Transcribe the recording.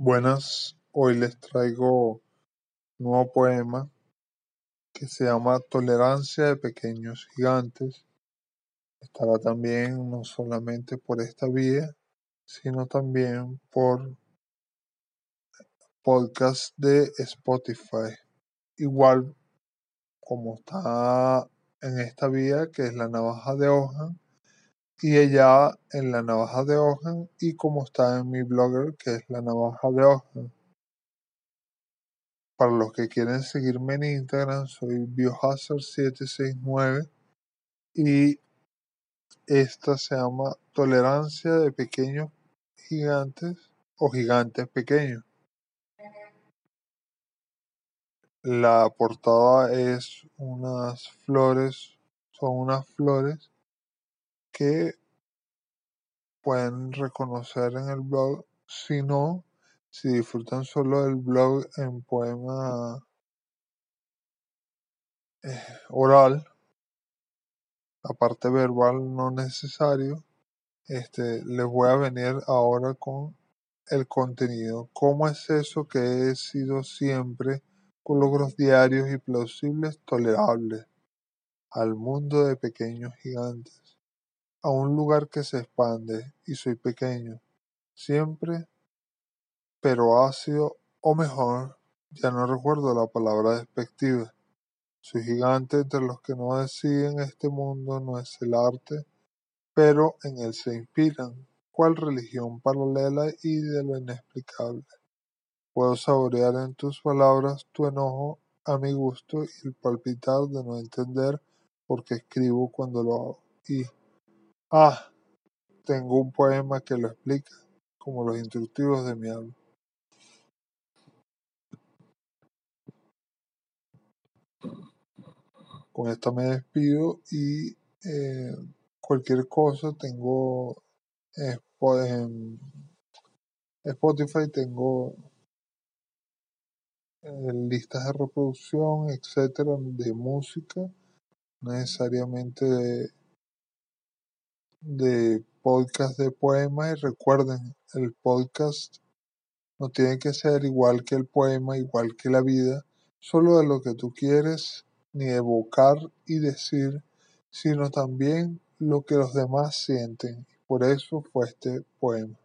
Buenas, hoy les traigo un nuevo poema que se llama Tolerancia de Pequeños Gigantes. Estará también no solamente por esta vía, sino también por podcast de Spotify. Igual como está en esta vía que es la navaja de hoja y ella en la navaja de hoja y como está en mi blogger que es la navaja de hoja. Para los que quieren seguirme en Instagram soy biohazard769 y esta se llama Tolerancia de Pequeños Gigantes o Gigantes Pequeños. La portada es unas flores, son unas flores que pueden reconocer en el blog. Si no, si disfrutan solo del blog en poema eh, oral, la parte verbal no necesario, este, les voy a venir ahora con el contenido. ¿Cómo es eso que he sido siempre con logros diarios y plausibles tolerables al mundo de pequeños gigantes? A un lugar que se expande y soy pequeño, siempre, pero ácido o mejor, ya no recuerdo la palabra despectiva. Soy gigante entre los que no deciden este mundo no es el arte, pero en él se inspiran, cual religión paralela y de lo inexplicable. Puedo saborear en tus palabras tu enojo a mi gusto y el palpitar de no entender por qué escribo cuando lo hago. Y Ah, tengo un poema que lo explica, como los instructivos de mi alma. Con esto me despido y eh, cualquier cosa tengo en Spotify, tengo eh, listas de reproducción, etcétera, de música, necesariamente de de podcast de poemas y recuerden, el podcast no tiene que ser igual que el poema, igual que la vida, solo de lo que tú quieres, ni evocar y decir, sino también lo que los demás sienten. Por eso fue este poema.